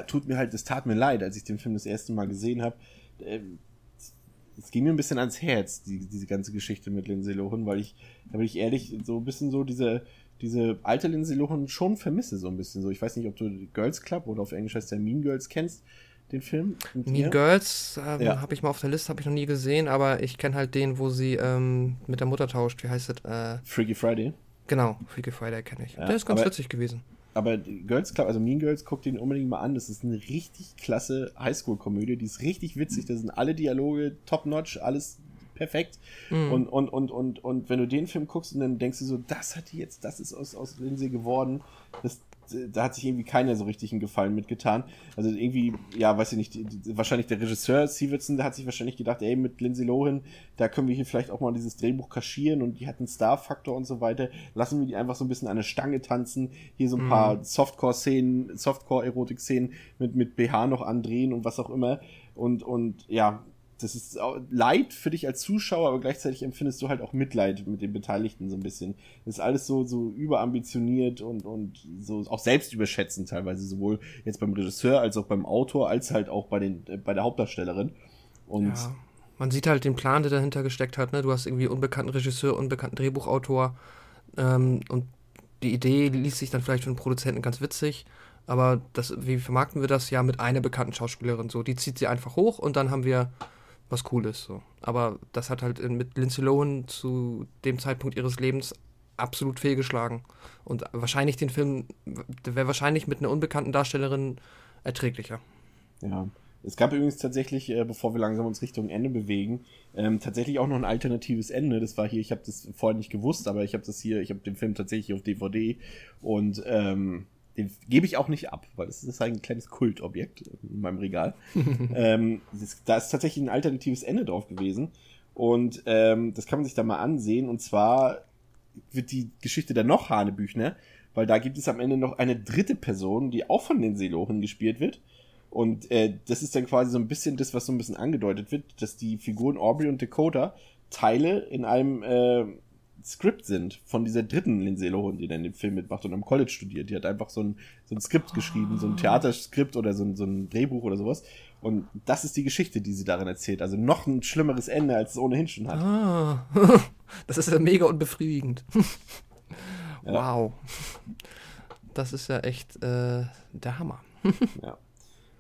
tut, mir halt, das tat mir leid, als ich den Film das erste Mal gesehen habe. Ähm, es ging mir ein bisschen ans Herz, die, diese ganze Geschichte mit Lindsay Lohan, weil ich, da bin ich ehrlich, so ein bisschen so diese, diese alte Lindsay Lohan schon vermisse, so ein bisschen so. Ich weiß nicht, ob du Girls Club oder auf Englisch heißt der Mean Girls kennst, den Film. Mean Girls ähm, ja. habe ich mal auf der Liste, habe ich noch nie gesehen, aber ich kenne halt den, wo sie ähm, mit der Mutter tauscht. Wie heißt das? Äh, Freaky Friday. Genau, Freaky Friday kenne ich. Ja, der ist ganz aber, witzig gewesen. Aber Girls Club, also Mean Girls, guckt den unbedingt mal an. Das ist eine richtig klasse Highschool-Komödie. Die ist richtig witzig. Da sind alle Dialoge top-notch, alles perfekt. Mhm. Und, und, und, und, und wenn du den Film guckst und dann denkst du so, das hat die jetzt, das ist aus, aus Lindsay geworden. Das, da hat sich irgendwie keiner so richtig einen Gefallen mitgetan. Also irgendwie, ja, weiß ich nicht, die, die, wahrscheinlich der Regisseur Stevenson, der hat sich wahrscheinlich gedacht, ey, mit Lindsay Lohan, da können wir hier vielleicht auch mal dieses Drehbuch kaschieren und die hat einen Star-Faktor und so weiter. Lassen wir die einfach so ein bisschen an der Stange tanzen, hier so ein mhm. paar Softcore-Szenen, Softcore-Erotik-Szenen mit, mit BH noch andrehen und was auch immer. Und, und ja, das ist Leid für dich als Zuschauer, aber gleichzeitig empfindest du halt auch Mitleid mit den Beteiligten so ein bisschen. Das ist alles so, so überambitioniert und, und so auch selbst überschätzend teilweise, sowohl jetzt beim Regisseur als auch beim Autor, als halt auch bei den, äh, bei der Hauptdarstellerin. Und ja. Man sieht halt den Plan, der dahinter gesteckt hat, ne? Du hast irgendwie unbekannten Regisseur, unbekannten Drehbuchautor, ähm, und die Idee ließ sich dann vielleicht für den Produzenten ganz witzig. Aber das, wie vermarkten wir das? Ja, mit einer bekannten Schauspielerin so. Die zieht sie einfach hoch und dann haben wir was cool ist. So. Aber das hat halt mit Lindsay Lohan zu dem Zeitpunkt ihres Lebens absolut fehlgeschlagen. Und wahrscheinlich den Film, der wäre wahrscheinlich mit einer unbekannten Darstellerin erträglicher. Ja. Es gab übrigens tatsächlich, äh, bevor wir langsam uns Richtung Ende bewegen, ähm, tatsächlich auch noch ein alternatives Ende. Das war hier, ich habe das vorher nicht gewusst, aber ich habe das hier, ich habe den Film tatsächlich auf DVD und ähm, den gebe ich auch nicht ab, weil es ist ein kleines Kultobjekt in meinem Regal. [laughs] ähm, das, da ist tatsächlich ein alternatives Ende drauf gewesen. Und ähm, das kann man sich da mal ansehen. Und zwar wird die Geschichte dann noch Hanebüchner, weil da gibt es am Ende noch eine dritte Person, die auch von den Seelochen gespielt wird. Und äh, das ist dann quasi so ein bisschen das, was so ein bisschen angedeutet wird, dass die Figuren Aubrey und Dakota Teile in einem äh, Skript sind von dieser dritten Lindsay Lohan, die dann den Film mitmacht und am College studiert. Die hat einfach so ein, so ein Skript geschrieben, so ein Theaterskript oder so ein, so ein Drehbuch oder sowas. Und das ist die Geschichte, die sie darin erzählt. Also noch ein schlimmeres Ende, als es ohnehin schon hat. Ah, [laughs] das ist ja mega unbefriedigend. ja. Wow. Das ist ja echt äh, der Hammer. ja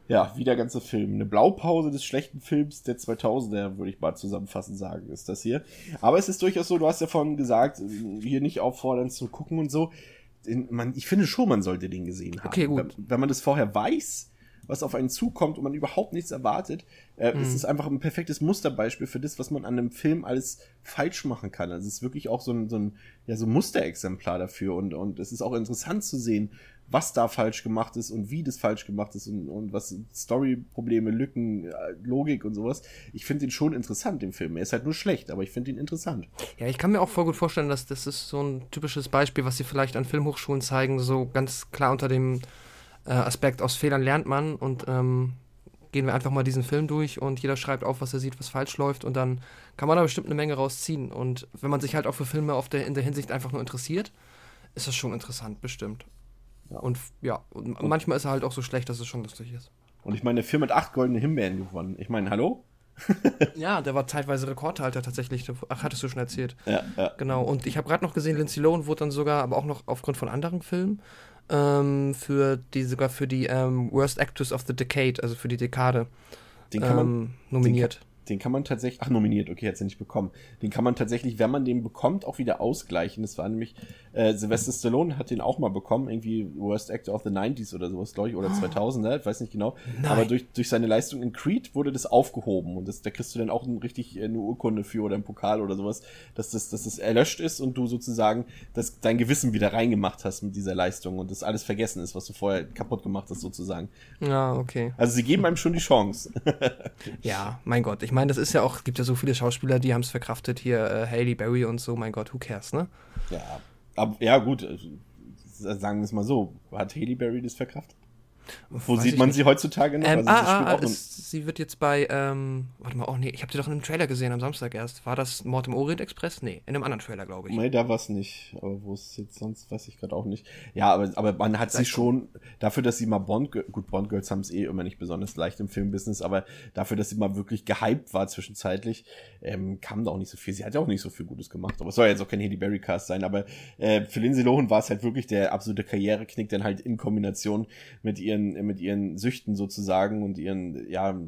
ja, wie der ganze Film. Eine Blaupause des schlechten Films der 2000er, würde ich mal zusammenfassend sagen, ist das hier. Aber es ist durchaus so, du hast ja vorhin gesagt, hier nicht auffordern zu gucken und so. Man, ich finde schon, man sollte den gesehen haben. Okay, gut. Wenn, wenn man das vorher weiß, was auf einen zukommt und man überhaupt nichts erwartet, äh, mhm. ist es einfach ein perfektes Musterbeispiel für das, was man an einem Film alles falsch machen kann. Also es ist wirklich auch so ein, so ein, ja, so ein Musterexemplar dafür und, und es ist auch interessant zu sehen, was da falsch gemacht ist und wie das falsch gemacht ist und, und was Story-Probleme, Lücken, äh, Logik und sowas. Ich finde ihn schon interessant, den Film. Er ist halt nur schlecht, aber ich finde ihn interessant. Ja, ich kann mir auch voll gut vorstellen, dass das ist so ein typisches Beispiel, was sie vielleicht an Filmhochschulen zeigen, so ganz klar unter dem äh, Aspekt aus Fehlern lernt man und ähm, gehen wir einfach mal diesen Film durch und jeder schreibt auf, was er sieht, was falsch läuft und dann kann man da bestimmt eine Menge rausziehen. Und wenn man sich halt auch für Filme auf der, in der Hinsicht einfach nur interessiert, ist das schon interessant, bestimmt. Ja. Und ja, und, und manchmal ist er halt auch so schlecht, dass es schon lustig ist. Und ich meine, der Film hat acht goldene Himbeeren gewonnen. Ich meine, hallo? [laughs] ja, der war zeitweise Rekordhalter tatsächlich. Ach, hattest du schon erzählt. Ja, ja. Genau. Und ich habe gerade noch gesehen, Lindsay Lohan wurde dann sogar, aber auch noch aufgrund von anderen Filmen, ähm, für die, sogar für die ähm, Worst Actress of the Decade, also für die Dekade, den kann man, ähm, nominiert. Den kann man tatsächlich, ach nominiert, okay, hat sie nicht bekommen. Den kann man tatsächlich, wenn man den bekommt, auch wieder ausgleichen. Das war nämlich, äh, Sylvester Stallone hat den auch mal bekommen, irgendwie Worst Actor of the 90s oder sowas, glaube ich, oder 2000er, ich weiß nicht genau. Nein. Aber durch, durch seine Leistung in Creed wurde das aufgehoben und das, da kriegst du dann auch ein, richtig eine Urkunde für oder einen Pokal oder sowas, dass das, dass das erlöscht ist und du sozusagen das, dein Gewissen wieder reingemacht hast mit dieser Leistung und das alles vergessen ist, was du vorher kaputt gemacht hast sozusagen. Ja, okay. Also sie geben einem schon die Chance. ja, mein Gott. Ich meine, das ist ja auch, gibt ja so viele Schauspieler, die haben es verkraftet. Hier äh, Haley Berry und so, mein Gott, who cares, ne? Ja, aber, ja gut, äh, sagen wir es mal so. Hat Haley Berry das verkraftet? Wo Weiß sieht man nicht. sie heutzutage noch? Ähm, also ah, ah, ist, sie wird jetzt bei, ähm, warte mal, oh nee, ich habe sie doch in einem Trailer gesehen am Samstag erst. War das Mord im Orient Express? Nee, in einem anderen Trailer, glaube ich. Nee, da war es nicht. Aber wo es jetzt sonst, weiß ich gerade auch nicht. Ja, aber, aber man hat Vielleicht sie schon, dafür, dass sie mal Bond, gut, Bond-Girls haben es eh immer nicht besonders leicht im Filmbusiness, aber dafür, dass sie mal wirklich gehypt war zwischenzeitlich, ähm, kam da auch nicht so viel. Sie hat ja auch nicht so viel Gutes gemacht. Aber es soll ja jetzt auch kein Haley Berry Cast sein, aber äh, für Lindsay Lohan war es halt wirklich der absolute Karriereknick, dann halt in Kombination mit ihren, mit ihren Süchten sozusagen und ihren, ja,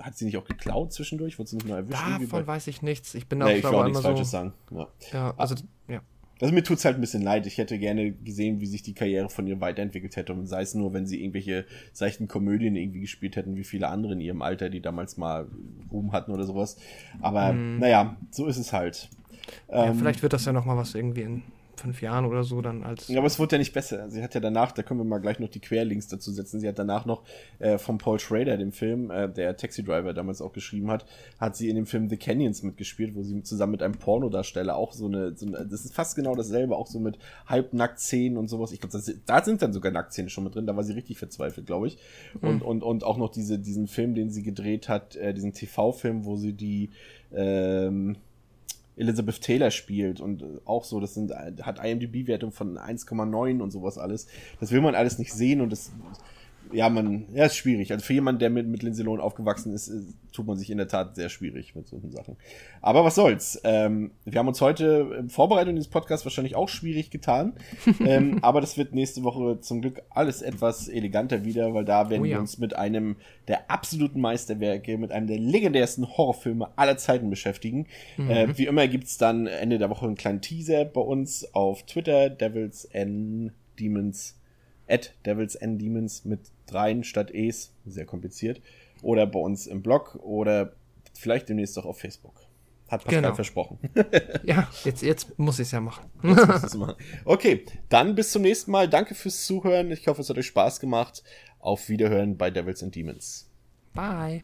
hat sie nicht auch geklaut zwischendurch? Wurde sie nicht nur erwischt? Davon weiß ich nichts. Ich bin nee, auch, ich will auch nichts so, Falsches sagen. Ja, ja also, ja. Also mir tut's halt ein bisschen leid. Ich hätte gerne gesehen, wie sich die Karriere von ihr weiterentwickelt hätte. Und sei es nur, wenn sie irgendwelche seichten Komödien irgendwie gespielt hätten, wie viele andere in ihrem Alter, die damals mal Ruhm hatten oder sowas. Aber mm. naja, so ist es halt. Ja, ähm, vielleicht wird das ja noch mal was irgendwie in fünf Jahren oder so dann als. Ja, aber es wurde ja nicht besser. Sie hat ja danach, da können wir mal gleich noch die Querlinks dazu setzen. Sie hat danach noch äh, von Paul Schrader, dem Film, äh, der Taxi Driver damals auch geschrieben hat, hat sie in dem Film The Canyons mitgespielt, wo sie zusammen mit einem Pornodarsteller auch so eine, so eine das ist fast genau dasselbe, auch so mit Halbnacktszenen und sowas. Ich glaube, da sind dann sogar Nacktszenen schon mit drin, da war sie richtig verzweifelt, glaube ich. Und, mhm. und, und auch noch diese, diesen Film, den sie gedreht hat, äh, diesen TV-Film, wo sie die, ähm, Elizabeth Taylor spielt und äh, auch so, das sind, hat IMDb-Wertung von 1,9 und sowas alles. Das will man alles nicht sehen und das ja, man, ja, ist schwierig. Also für jemanden, der mit, mit Lindsay Lohan aufgewachsen ist, ist, tut man sich in der Tat sehr schwierig mit solchen Sachen. Aber was soll's. Ähm, wir haben uns heute in Vorbereitung dieses Podcasts wahrscheinlich auch schwierig getan. [laughs] ähm, aber das wird nächste Woche zum Glück alles etwas eleganter wieder, weil da werden oh ja. wir uns mit einem der absoluten Meisterwerke, mit einem der legendärsten Horrorfilme aller Zeiten beschäftigen. Mhm. Äh, wie immer gibt's dann Ende der Woche einen kleinen Teaser bei uns auf Twitter, Devils and Demons at Devils and Demons mit dreien statt E's, sehr kompliziert. Oder bei uns im Blog oder vielleicht demnächst auch auf Facebook. Hat Pascal genau. versprochen. [laughs] ja, jetzt, jetzt muss ich es ja machen. [laughs] machen. Okay, dann bis zum nächsten Mal. Danke fürs Zuhören. Ich hoffe, es hat euch Spaß gemacht. Auf Wiederhören bei Devils and Demons. Bye.